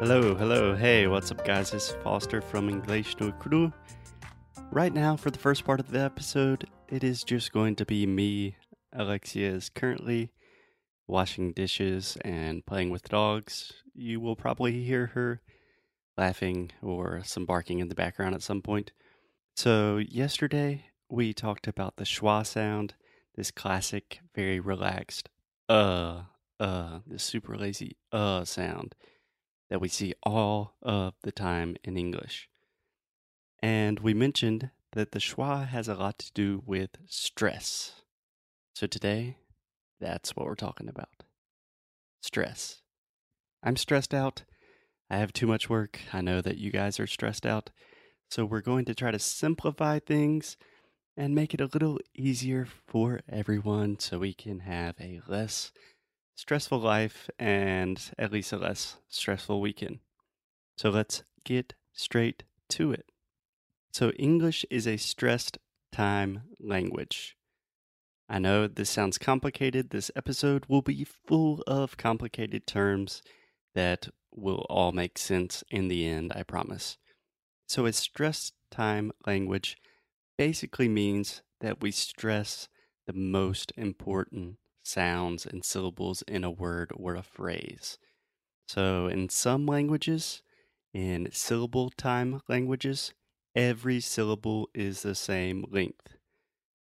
Hello, hello, hey, what's up, guys? It's Foster from English no Cru. Right now, for the first part of the episode, it is just going to be me. Alexia is currently washing dishes and playing with dogs. You will probably hear her laughing or some barking in the background at some point. So, yesterday we talked about the schwa sound, this classic, very relaxed, uh, uh, this super lazy, uh sound that we see all of the time in English. And we mentioned that the schwa has a lot to do with stress. So today, that's what we're talking about stress. I'm stressed out. I have too much work. I know that you guys are stressed out. So we're going to try to simplify things and make it a little easier for everyone so we can have a less stressful life and at least a less stressful weekend. So let's get straight to it. So, English is a stressed time language. I know this sounds complicated. This episode will be full of complicated terms that will all make sense in the end, I promise. So, a stressed time language basically means that we stress the most important sounds and syllables in a word or a phrase. So, in some languages, in syllable time languages, every syllable is the same length.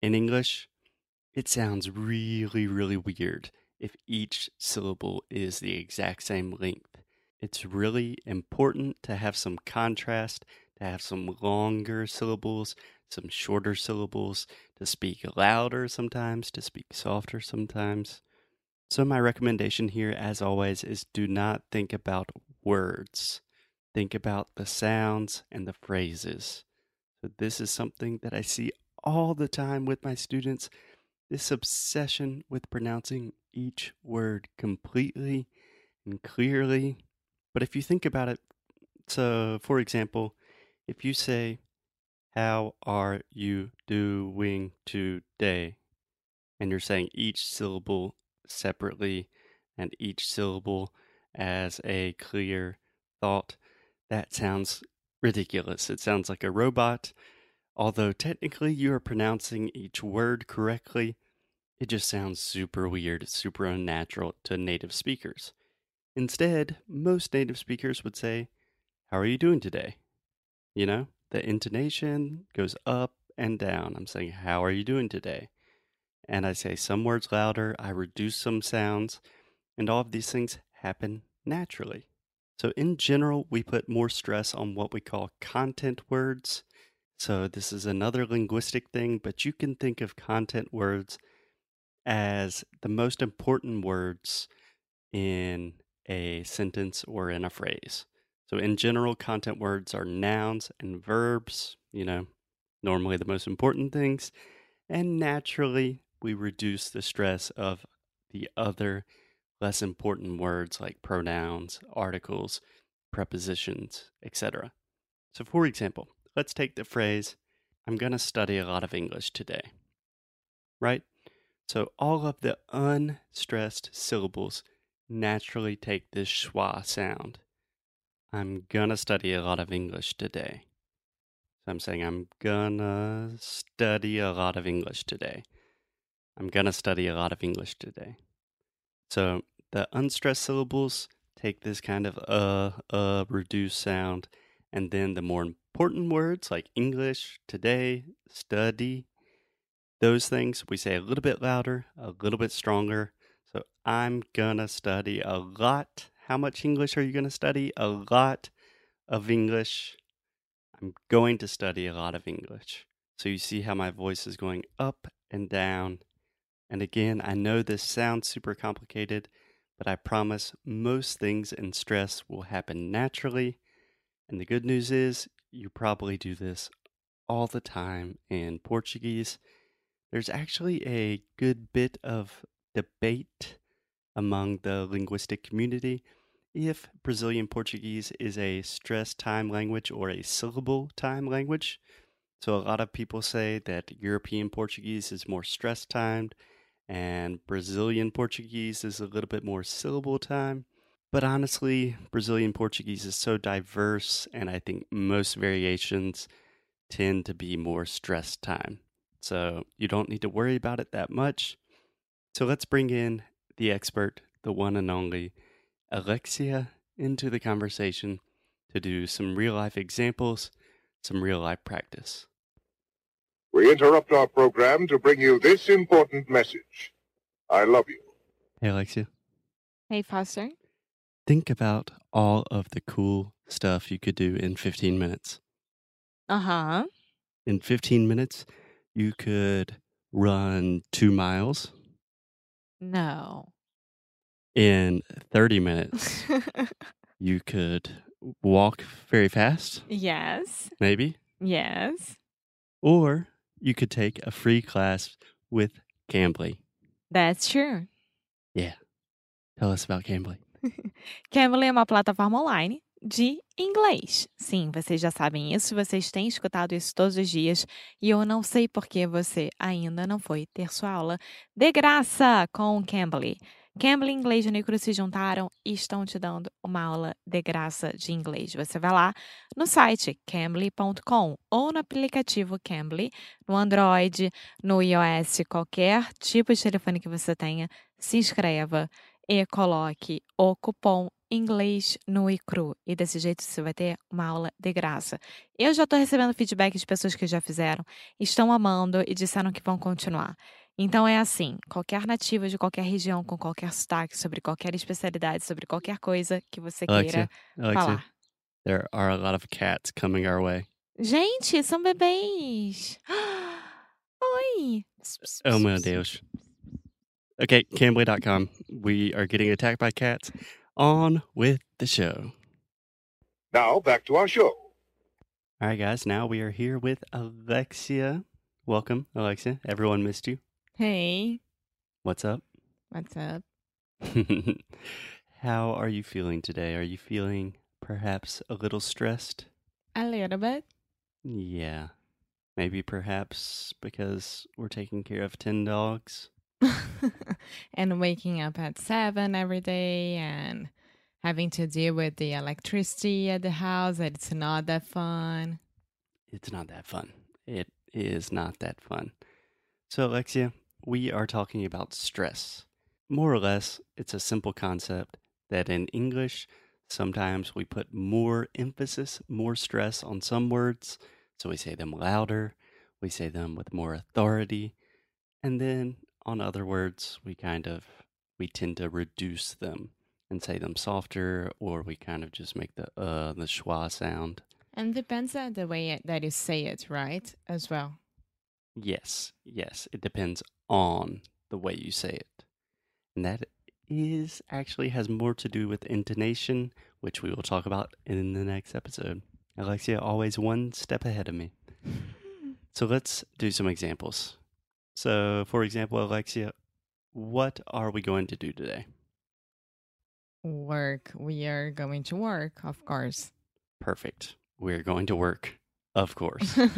In English, it sounds really, really weird if each syllable is the exact same length. It's really important to have some contrast, to have some longer syllables, some shorter syllables, to speak louder sometimes, to speak softer sometimes. So, my recommendation here, as always, is do not think about words. Think about the sounds and the phrases. So, this is something that I see all the time with my students this obsession with pronouncing each word completely and clearly. But if you think about it, so for example, if you say, How are you doing today? And you're saying each syllable separately and each syllable as a clear thought, that sounds ridiculous. It sounds like a robot. Although technically you are pronouncing each word correctly, it just sounds super weird, super unnatural to native speakers. Instead, most native speakers would say, How are you doing today? You know, the intonation goes up and down. I'm saying, How are you doing today? And I say some words louder, I reduce some sounds, and all of these things happen naturally. So, in general, we put more stress on what we call content words. So, this is another linguistic thing, but you can think of content words as the most important words in a sentence or in a phrase. So, in general, content words are nouns and verbs, you know, normally the most important things. And naturally, we reduce the stress of the other less important words like pronouns, articles, prepositions, etc. So, for example, let's take the phrase, I'm going to study a lot of English today. Right? So, all of the unstressed syllables naturally take this schwa sound. I'm gonna study a lot of English today. So I'm saying I'm gonna study a lot of English today. I'm gonna study a lot of English today. So the unstressed syllables take this kind of uh, uh, reduced sound, and then the more important words like English, today, study, those things we say a little bit louder, a little bit stronger. So I'm gonna study a lot. How much English are you gonna study? A lot of English. I'm going to study a lot of English. So you see how my voice is going up and down. And again, I know this sounds super complicated, but I promise most things in stress will happen naturally. And the good news is, you probably do this all the time in Portuguese. There's actually a good bit of debate among the linguistic community if Brazilian Portuguese is a stress time language or a syllable time language. So, a lot of people say that European Portuguese is more stress timed and Brazilian Portuguese is a little bit more syllable time. But honestly, Brazilian Portuguese is so diverse, and I think most variations tend to be more stress time. So you don't need to worry about it that much. So let's bring in the expert, the one and only Alexia, into the conversation to do some real life examples, some real life practice. We interrupt our program to bring you this important message. I love you. Hey, Alexia, Hey, Foster. think about all of the cool stuff you could do in 15 minutes. Uh huh. In 15 minutes, you could run two miles. No. In 30 minutes, you could walk very fast, yes. maybe. Yes. Or you could take a free class with Cambly. That's true. Yeah. Tell us about Cambly. Cambly é uma plataforma online de inglês. Sim, vocês já sabem isso, vocês têm escutado isso todos os dias e eu não sei por que você ainda não foi ter sua aula de graça com o Cambly. Cambly e Inglês Unicru se juntaram e estão te dando uma aula de graça de inglês. Você vai lá no site cambly.com ou no aplicativo Cambly, no Android, no iOS, qualquer tipo de telefone que você tenha, se inscreva e coloque o cupom inglês no ICRU. E desse jeito você vai ter uma aula de graça. Eu já estou recebendo feedback de pessoas que já fizeram, estão amando e disseram que vão continuar. Então é assim, qualquer nativo de qualquer região, com qualquer sotaque, sobre qualquer especialidade, sobre qualquer coisa que você queira Alexia, Alexia, falar. there are a lot of cats coming our way. Gente, são bebês! Oi! Oh, meu Deus. Okay, Cambly.com. We are getting attacked by cats. On with the show. Now, back to our show. All right, guys, now we are here with Alexia. Welcome, Alexia. Everyone missed you. Hey, What's up? what's up? How are you feeling today? Are you feeling perhaps a little stressed? A little bit. Yeah. Maybe perhaps because we're taking care of 10 dogs. and waking up at seven every day and having to deal with the electricity at the house. It's not that fun. It's not that fun. It is not that fun. So, Alexia, we are talking about stress. More or less, it's a simple concept that in English, sometimes we put more emphasis, more stress on some words. So we say them louder, we say them with more authority. And then on other words, we kind of we tend to reduce them and say them softer, or we kind of just make the uh the schwa sound. And depends on the way that you say it, right? As well. Yes, yes. It depends on the way you say it. And that is actually has more to do with intonation, which we will talk about in the next episode. Alexia always one step ahead of me. So let's do some examples. So, for example, Alexia, what are we going to do today? Work. We are going to work, of course. Perfect. We're going to work, of course.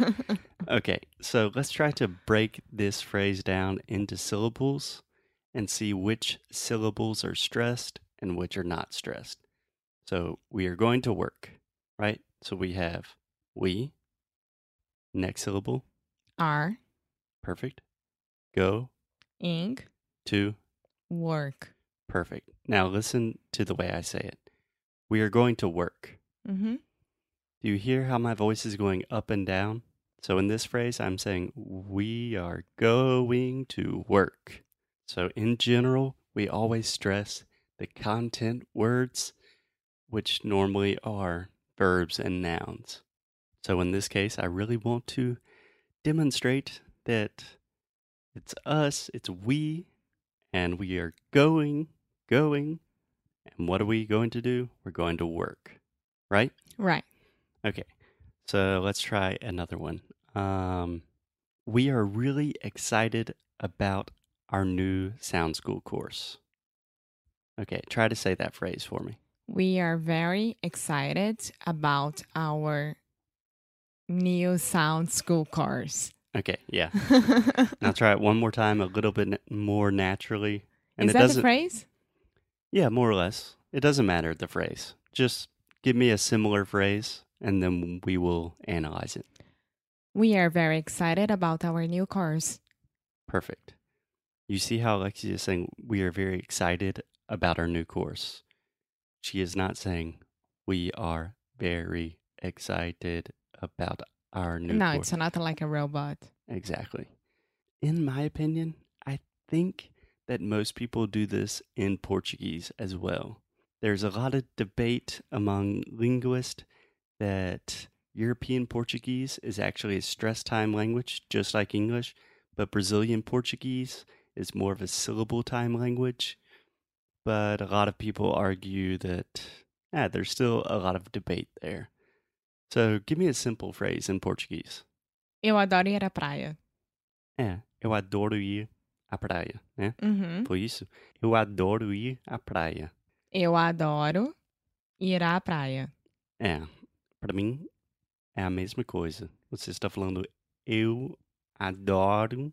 Okay, so let's try to break this phrase down into syllables and see which syllables are stressed and which are not stressed. So we are going to work, right? So we have we, next syllable, are perfect. Go ing to work. perfect. Now listen to the way I say it. We are going to work. Mm-hmm. Do you hear how my voice is going up and down? So in this phrase, I'm saying we are going to work. So in general, we always stress the content words, which normally are verbs and nouns. So in this case, I really want to demonstrate that it's us, it's we, and we are going, going And what are we going to do? We're going to work, right? Right. Okay. So let's try another one. Um, we are really excited about our new sound school course. Okay, try to say that phrase for me. We are very excited about our new sound school course. Okay, yeah. Now try it one more time, a little bit more naturally. And Is it that the doesn't. phrase? yeah, more or less. It doesn't matter the phrase. Just give me a similar phrase, and then we will analyze it. We are very excited about our new course. Perfect. You see how Alexia is saying we are very excited about our new course. She is not saying we are very excited about our new no, course. it's not like a robot. Exactly. In my opinion, I think that most people do this in Portuguese as well. There's a lot of debate among linguists that European Portuguese is actually a stress time language, just like English, but Brazilian Portuguese is more of a syllable time language. But a lot of people argue that ah, there's still a lot of debate there. So give me a simple phrase in Portuguese. Eu adoro ir à praia. É, eu adoro ir à praia, né? Uhum. Foi isso? Eu adoro ir à praia. Eu adoro ir à praia. É, para mim é a mesma coisa. Você está falando eu adoro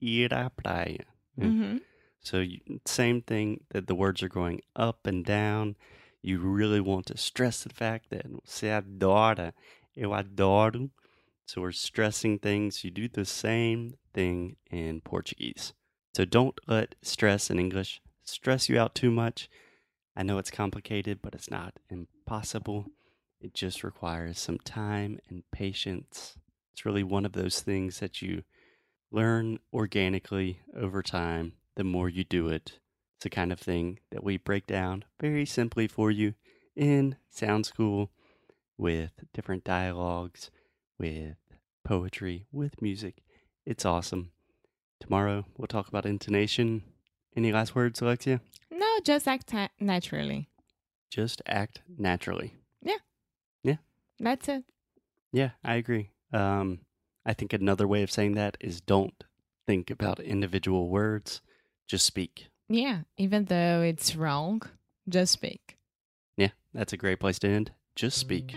ir à praia. né? Uhum. So you, same thing that the words are going up and down. You really want to stress the fact that você adora, eu adoro. So we're stressing things. You do the same thing in Portuguese. So don't let stress in English stress you out too much. I know it's complicated, but it's not impossible. It just requires some time and patience. It's really one of those things that you learn organically over time the more you do it. It's the kind of thing that we break down very simply for you in Sound School with different dialogues, with poetry, with music. It's awesome. Tomorrow we'll talk about intonation. Any last words, Alexia? No, just act na- naturally. Just act naturally. Yeah. Yeah. That's it. Yeah, I agree. Um, I think another way of saying that is don't think about individual words, just speak. Yeah, even though it's wrong, just speak. Yeah, that's a great place to end. Just speak.